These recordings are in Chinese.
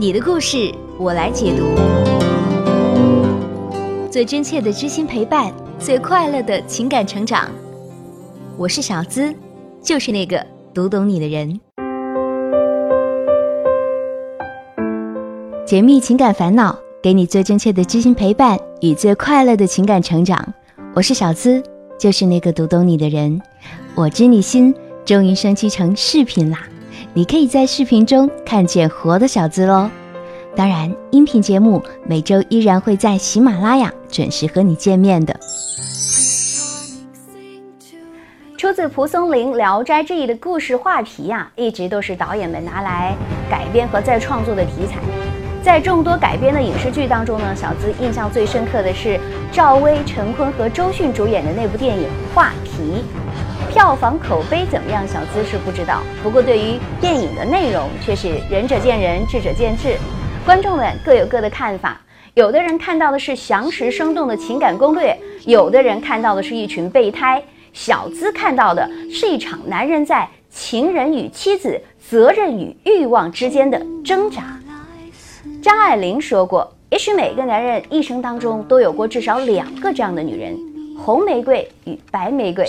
你的故事我来解读，最真切的知心陪伴，最快乐的情感成长。我是小资，就是那个读懂你的人。解密情感烦恼，给你最真切的知心陪伴与最快乐的情感成长。我是小资，就是那个读懂你的人。我知你心，终于升级成视频啦！你可以在视频中看见活的小资喽。当然，音频节目每周依然会在喜马拉雅准时和你见面的。出自蒲松龄《聊斋志异》的故事画皮呀，一直都是导演们拿来改编和再创作的题材。在众多改编的影视剧当中呢，小资印象最深刻的是赵薇、陈坤和周迅主演的那部电影《画皮》。票房口碑怎么样？小资是不知道。不过对于电影的内容，却是仁者见仁，智者见智，观众们各有各的看法。有的人看到的是详实生动的情感攻略，有的人看到的是一群备胎。小资看到的是一场男人在情人与妻子、责任与欲望之间的挣扎。张爱玲说过：“也许每个男人一生当中都有过至少两个这样的女人。”红玫瑰与白玫瑰，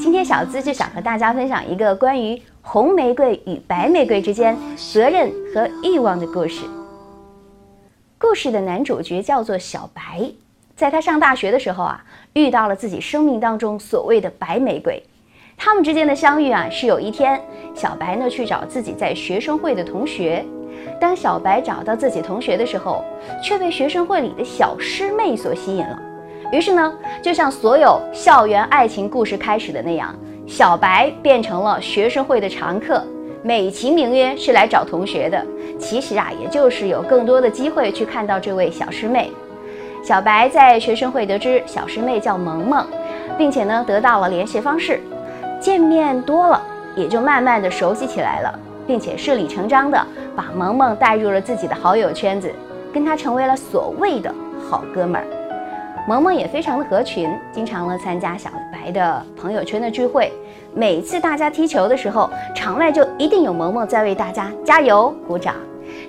今天小资就想和大家分享一个关于红玫瑰与白玫瑰之间责任和欲望的故事。故事的男主角叫做小白，在他上大学的时候啊，遇到了自己生命当中所谓的白玫瑰。他们之间的相遇啊，是有一天小白呢去找自己在学生会的同学，当小白找到自己同学的时候，却被学生会里的小师妹所吸引了。于是呢，就像所有校园爱情故事开始的那样，小白变成了学生会的常客，美其名曰是来找同学的，其实啊，也就是有更多的机会去看到这位小师妹。小白在学生会得知小师妹叫萌萌，并且呢得到了联系方式，见面多了，也就慢慢的熟悉起来了，并且顺理成章的把萌萌带入了自己的好友圈子，跟他成为了所谓的好哥们儿。萌萌也非常的合群，经常呢参加小白的朋友圈的聚会。每次大家踢球的时候，场外就一定有萌萌在为大家加油鼓掌，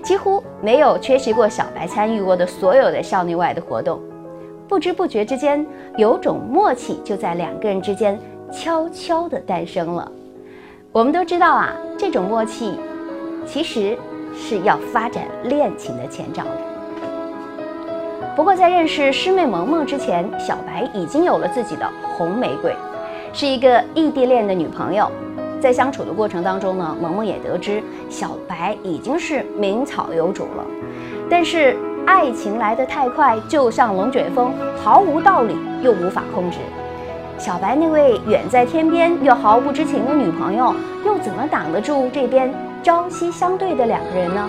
几乎没有缺席过小白参与过的所有的校内外的活动。不知不觉之间，有种默契就在两个人之间悄悄地诞生了。我们都知道啊，这种默契其实是要发展恋情的前兆。不过，在认识师妹萌萌之前，小白已经有了自己的红玫瑰，是一个异地恋的女朋友。在相处的过程当中呢，萌萌也得知小白已经是名草有主了。但是爱情来得太快，就像龙卷风，毫无道理又无法控制。小白那位远在天边又毫不知情的女朋友，又怎么挡得住这边朝夕相对的两个人呢？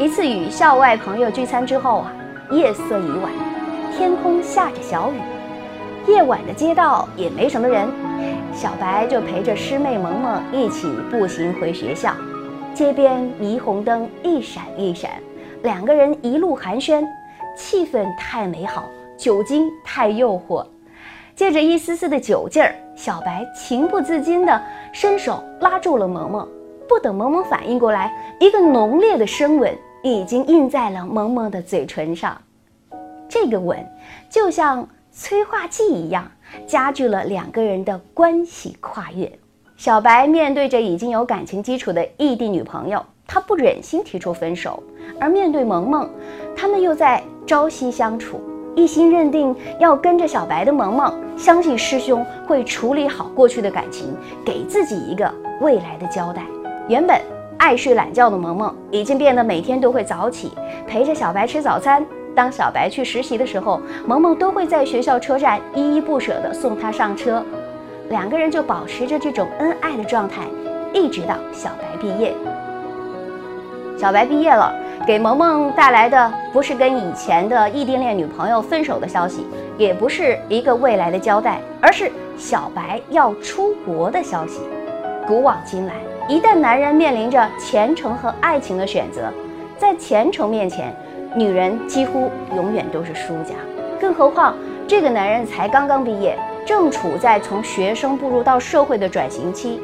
一次与校外朋友聚餐之后啊。夜色已晚，天空下着小雨，夜晚的街道也没什么人，小白就陪着师妹萌萌一起步行回学校。街边霓虹灯一闪一闪，两个人一路寒暄，气氛太美好，酒精太诱惑。借着一丝丝的酒劲儿，小白情不自禁地伸手拉住了萌萌。不等萌萌反应过来，一个浓烈的深吻。已经印在了萌萌的嘴唇上，这个吻就像催化剂一样，加剧了两个人的关系跨越。小白面对着已经有感情基础的异地女朋友，他不忍心提出分手；而面对萌萌，他们又在朝夕相处，一心认定要跟着小白的萌萌，相信师兄会处理好过去的感情，给自己一个未来的交代。原本。爱睡懒觉的萌萌已经变得每天都会早起陪着小白吃早餐。当小白去实习的时候，萌萌都会在学校车站依依不舍地送他上车。两个人就保持着这种恩爱的状态，一直到小白毕业。小白毕业了，给萌萌带来的不是跟以前的异地恋女朋友分手的消息，也不是一个未来的交代，而是小白要出国的消息。古往今来。一旦男人面临着前程和爱情的选择，在前程面前，女人几乎永远都是输家。更何况这个男人才刚刚毕业，正处在从学生步入到社会的转型期，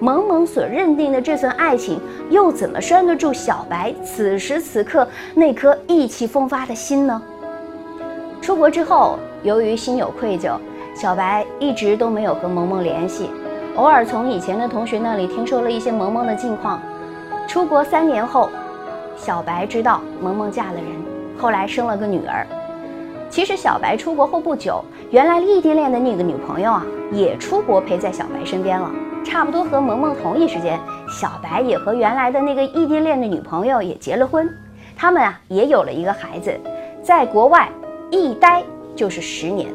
萌萌所认定的这份爱情，又怎么拴得住小白此时此刻那颗意气风发的心呢？出国之后，由于心有愧疚，小白一直都没有和萌萌联系，偶尔从以前的同学那里听说了一些萌萌的近况。出国三年后，小白知道萌萌嫁了人，后来生了个女儿。其实小白出国后不久，原来异地恋的那个女朋友啊，也出国陪在小白身边了。差不多和萌萌同一时间，小白也和原来的那个异地恋的女朋友也结了婚，他们啊也有了一个孩子，在国外一待就是十年。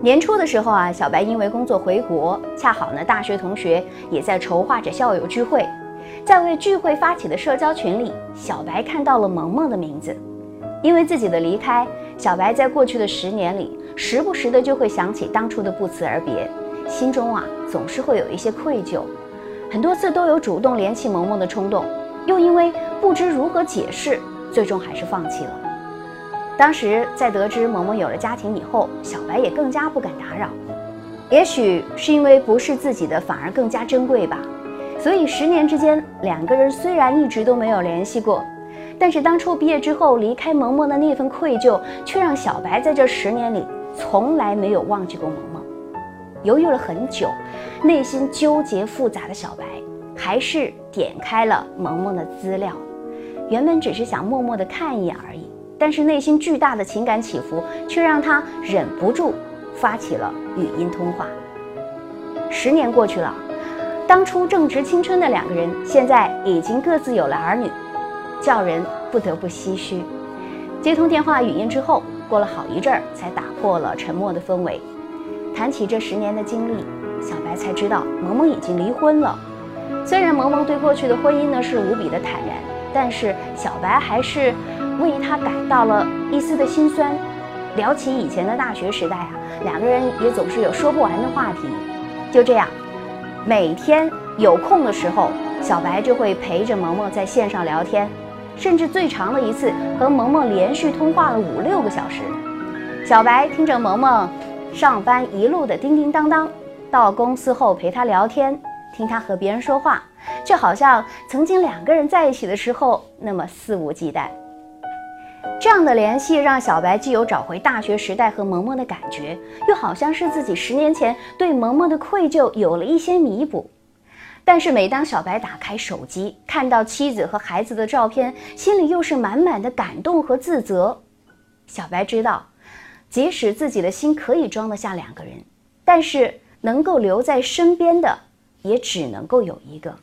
年初的时候啊，小白因为工作回国，恰好呢大学同学也在筹划着校友聚会，在为聚会发起的社交群里，小白看到了萌萌的名字。因为自己的离开，小白在过去的十年里，时不时的就会想起当初的不辞而别。心中啊总是会有一些愧疚，很多次都有主动联系萌萌的冲动，又因为不知如何解释，最终还是放弃了。当时在得知萌萌有了家庭以后，小白也更加不敢打扰。也许是因为不是自己的反而更加珍贵吧，所以十年之间，两个人虽然一直都没有联系过，但是当初毕业之后离开萌萌的那份愧疚，却让小白在这十年里从来没有忘记过萌萌。犹豫了很久，内心纠结复杂的小白，还是点开了萌萌的资料。原本只是想默默的看一眼而已，但是内心巨大的情感起伏，却让他忍不住发起了语音通话。十年过去了，当初正值青春的两个人，现在已经各自有了儿女，叫人不得不唏嘘。接通电话语音之后，过了好一阵儿，才打破了沉默的氛围。谈起这十年的经历，小白才知道萌萌已经离婚了。虽然萌萌对过去的婚姻呢是无比的坦然，但是小白还是为他感到了一丝的心酸。聊起以前的大学时代啊，两个人也总是有说不完的话题。就这样，每天有空的时候，小白就会陪着萌萌在线上聊天，甚至最长的一次和萌萌连续通话了五六个小时。小白听着萌萌。上班一路的叮叮当当，到公司后陪他聊天，听他和别人说话，就好像曾经两个人在一起的时候那么肆无忌惮。这样的联系让小白既有找回大学时代和萌萌的感觉，又好像是自己十年前对萌萌的愧疚有了一些弥补。但是每当小白打开手机，看到妻子和孩子的照片，心里又是满满的感动和自责。小白知道。即使自己的心可以装得下两个人，但是能够留在身边的也只能够有一个。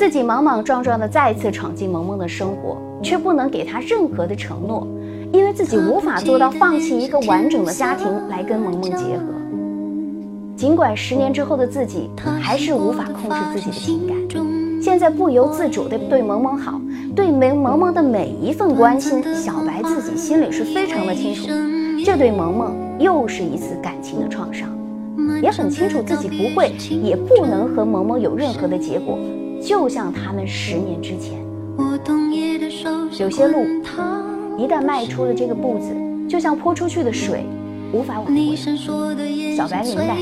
自己莽莽撞撞的再次闯进萌萌的生活，却不能给她任何的承诺，因为自己无法做到放弃一个完整的家庭来跟萌萌结合。尽管十年之后的自己还是无法控制自己的情感，现在不由自主的对萌萌好，对萌萌萌的每一份关心，小白自己心里是非常的清楚。这对萌萌又是一次感情的创伤，也很清楚自己不会，也不能和萌萌有任何的结果，就像他们十年之前。有些路一旦迈出了这个步子，就像泼出去的水，无法挽回。小白明白，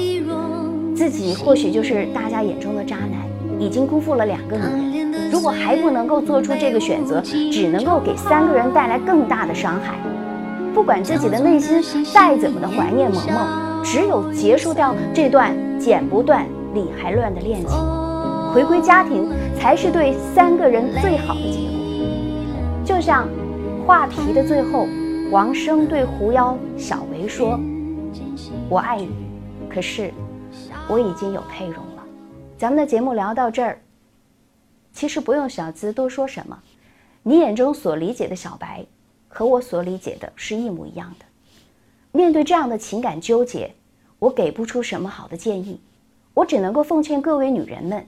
自己或许就是大家眼中的渣男，已经辜负了两个女人。如果还不能够做出这个选择，只能够给三个人带来更大的伤害。不管自己的内心再怎么的怀念萌萌，只有结束掉这段剪不断理还乱的恋情，回归家庭才是对三个人最好的结果。就像画皮的最后，王生对狐妖小维说：“我爱你，可是我已经有佩蓉了。”咱们的节目聊到这儿，其实不用小资多说什么，你眼中所理解的小白。和我所理解的是一模一样的。面对这样的情感纠结，我给不出什么好的建议，我只能够奉劝各位女人们：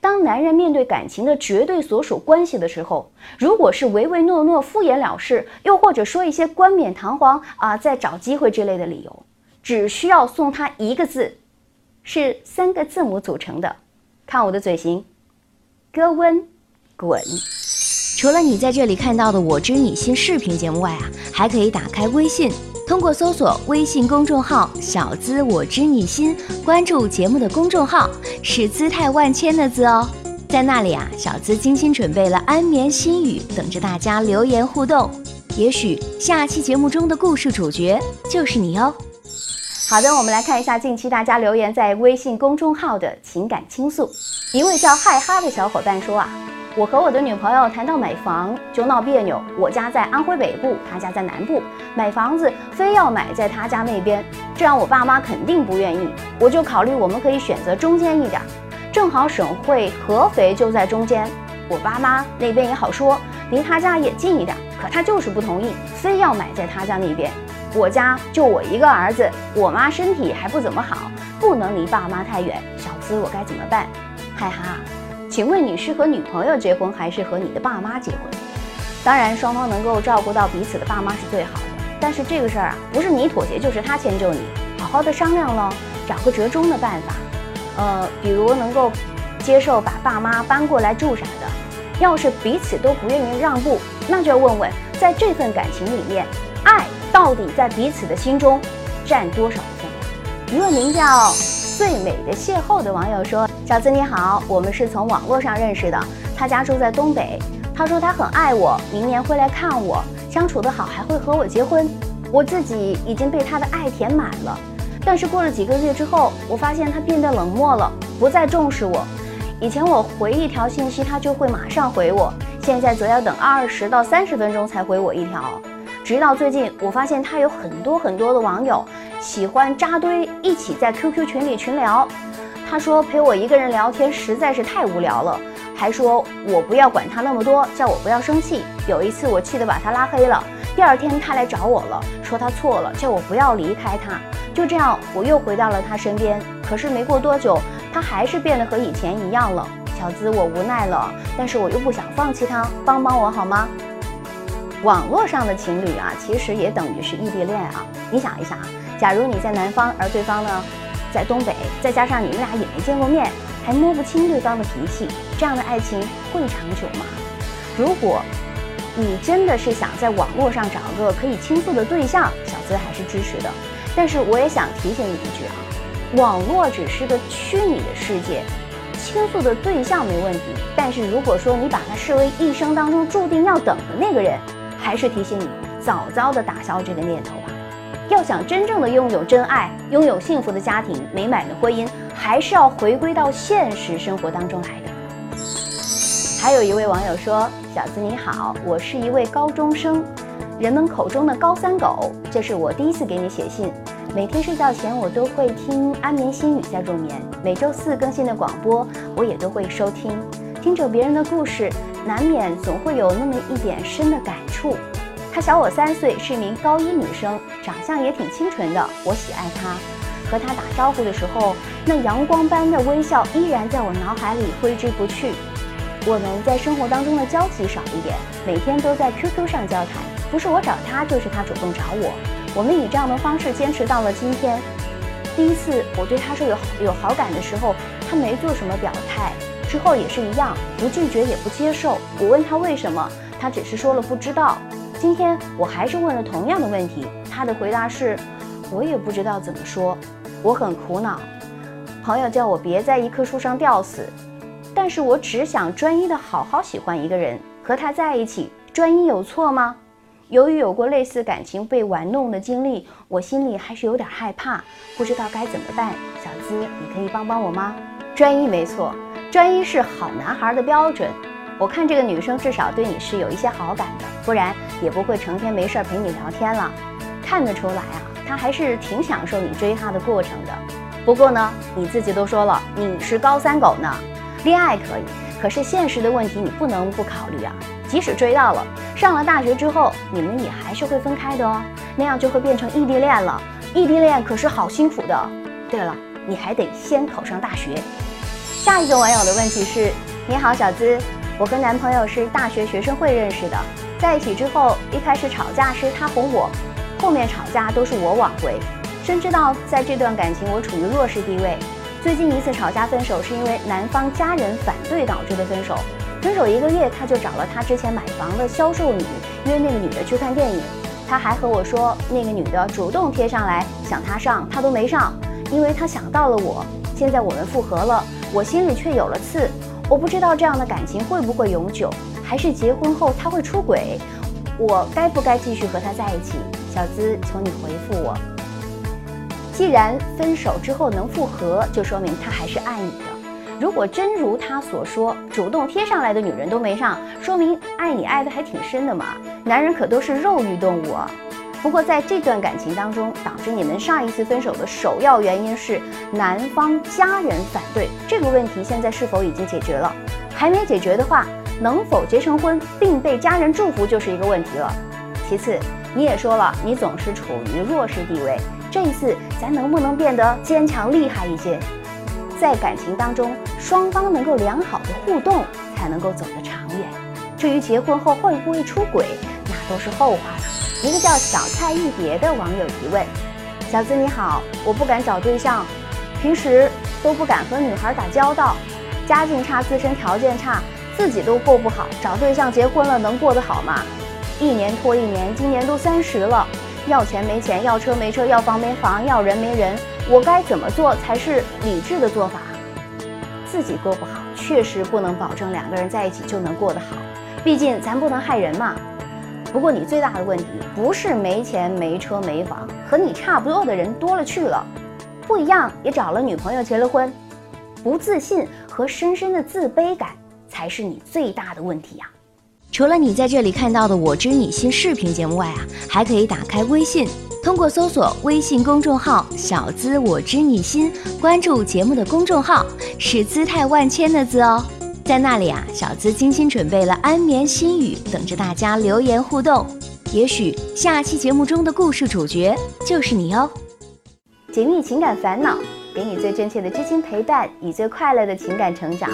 当男人面对感情的绝对所属关系的时候，如果是唯唯诺诺、敷衍了事，又或者说一些冠冕堂皇啊，在找机会之类的理由，只需要送他一个字，是三个字母组成的，看我的嘴型，哥温，滚。除了你在这里看到的“我知你心”视频节目外啊，还可以打开微信通过搜索微信公众号“小资我知你心”，关注节目的公众号是姿态万千的“资”哦。在那里啊，小资精心准备了安眠心语，等着大家留言互动。也许下期节目中的故事主角就是你哦。好的，我们来看一下近期大家留言在微信公众号的情感倾诉。一位叫嗨哈的小伙伴说啊，我和我的女朋友谈到买房就闹别扭，我家在安徽北部，她家在南部，买房子非要买在她家那边，这样我爸妈肯定不愿意。我就考虑我们可以选择中间一点。正好省会合肥就在中间，我爸妈那边也好说，离他家也近一点。可他就是不同意，非要买在他家那边。我家就我一个儿子，我妈身体还不怎么好，不能离爸妈太远。小资，我该怎么办？嗨哈，请问你是和女朋友结婚，还是和你的爸妈结婚？当然，双方能够照顾到彼此的爸妈是最好的。但是这个事儿啊，不是你妥协，就是他迁就你。好好的商量喽，找个折中的办法。呃，比如能够接受把爸妈搬过来住啥的，要是彼此都不愿意让步，那就要问问，在这份感情里面，爱到底在彼此的心中占多少的分？一位名叫“最美的邂逅”的网友说：“小子你好，我们是从网络上认识的，他家住在东北，他说他很爱我，明年会来看我，相处的好还会和我结婚，我自己已经被他的爱填满了。”但是过了几个月之后，我发现他变得冷漠了，不再重视我。以前我回一条信息，他就会马上回我，现在则要等二十到三十分钟才回我一条。直到最近，我发现他有很多很多的网友，喜欢扎堆一起在 QQ 群里群聊。他说陪我一个人聊天实在是太无聊了，还说我不要管他那么多，叫我不要生气。有一次我气得把他拉黑了，第二天他来找我了，说他错了，叫我不要离开他。就这样，我又回到了他身边。可是没过多久，他还是变得和以前一样了。小资，我无奈了，但是我又不想放弃他，帮帮我好吗？网络上的情侣啊，其实也等于是异地恋啊。你想一想啊，假如你在南方，而对方呢在东北，再加上你们俩也没见过面，还摸不清对方的脾气，这样的爱情会长久吗？如果你真的是想在网络上找个可以倾诉的对象，小资还是支持的。但是我也想提醒你一句啊，网络只是个虚拟的世界，倾诉的对象没问题。但是如果说你把它视为一生当中注定要等的那个人，还是提醒你早早的打消这个念头。要想真正的拥有真爱，拥有幸福的家庭、美满的婚姻，还是要回归到现实生活当中来的。还有一位网友说：“小子你好，我是一位高中生。”人们口中的高三狗，这是我第一次给你写信。每天睡觉前，我都会听安眠心语在入眠。每周四更新的广播，我也都会收听。听着别人的故事，难免总会有那么一点深的感触。她小我三岁，是一名高一女生，长相也挺清纯的，我喜爱她。和她打招呼的时候，那阳光般的微笑依然在我脑海里挥之不去。我们在生活当中的交集少一点，每天都在 QQ 上交谈。不是我找他，就是他主动找我。我们以这样的方式坚持到了今天。第一次我对他说有有好感的时候，他没做什么表态。之后也是一样，不拒绝也不接受。我问他为什么，他只是说了不知道。今天我还是问了同样的问题，他的回答是，我也不知道怎么说。我很苦恼。朋友叫我别在一棵树上吊死，但是我只想专一的好好喜欢一个人，和他在一起，专一有错吗？由于有过类似感情被玩弄的经历，我心里还是有点害怕，不知道该怎么办。小资，你可以帮帮我吗？专一没错，专一是好男孩的标准。我看这个女生至少对你是有一些好感的，不然也不会成天没事儿陪你聊天了。看得出来啊，她还是挺享受你追她的过程的。不过呢，你自己都说了，你是高三狗呢，恋爱可以，可是现实的问题你不能不考虑啊。即使追到了，上了大学之后，你们也还是会分开的哦，那样就会变成异地恋了。异地恋可是好辛苦的。对了，你还得先考上大学。下一个网友的问题是：你好，小资，我和男朋友是大学学生会认识的，在一起之后，一开始吵架是他哄我，后面吵架都是我挽回。深知道在这段感情我处于弱势地位。最近一次吵架分手是因为男方家人反对导致的分手。分手一个月，他就找了他之前买房的销售女，约那个女的去看电影。他还和我说，那个女的主动贴上来想他上，他都没上，因为他想到了我。现在我们复合了，我心里却有了刺。我不知道这样的感情会不会永久，还是结婚后他会出轨？我该不该继续和他在一起？小资，求你回复我。既然分手之后能复合，就说明他还是爱你的。如果真如他所说，主动贴上来的女人都没上，说明爱你爱的还挺深的嘛。男人可都是肉欲动物啊。不过在这段感情当中，导致你们上一次分手的首要原因是男方家人反对。这个问题现在是否已经解决了？还没解决的话，能否结成婚并被家人祝福就是一个问题了。其次，你也说了，你总是处于弱势地位。这一次，咱能不能变得坚强厉害一些？在感情当中，双方能够良好的互动，才能够走得长远。至于结婚后会不会出轨，那都是后话了。一个叫小菜一碟的网友提问：小资你好，我不敢找对象，平时都不敢和女孩打交道，家境差，自身条件差，自己都过不好，找对象结婚了能过得好吗？一年拖一年，今年都三十了。要钱没钱，要车没车，要房没房，要人没人，我该怎么做才是理智的做法？自己过不好，确实不能保证两个人在一起就能过得好，毕竟咱不能害人嘛。不过你最大的问题不是没钱没车没房，和你差不多的人多了去了，不一样也找了女朋友结了婚，不自信和深深的自卑感才是你最大的问题呀。除了你在这里看到的“我知你心”视频节目外啊，还可以打开微信，通过搜索微信公众号“小资我知你心”，关注节目的公众号，是姿态万千的“资”哦。在那里啊，小资精心准备了安眠心语，等着大家留言互动。也许下期节目中的故事主角就是你哦。解密情感烦恼，给你最真切的知心陪伴，以最快乐的情感成长。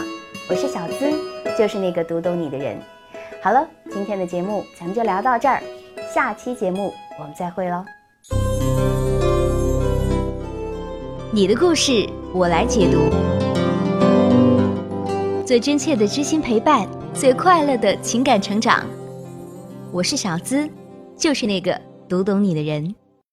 我是小资，就是那个读懂你的人。好了，今天的节目咱们就聊到这儿，下期节目我们再会喽。你的故事我来解读，最真切的知心陪伴，最快乐的情感成长。我是小资，就是那个读懂你的人。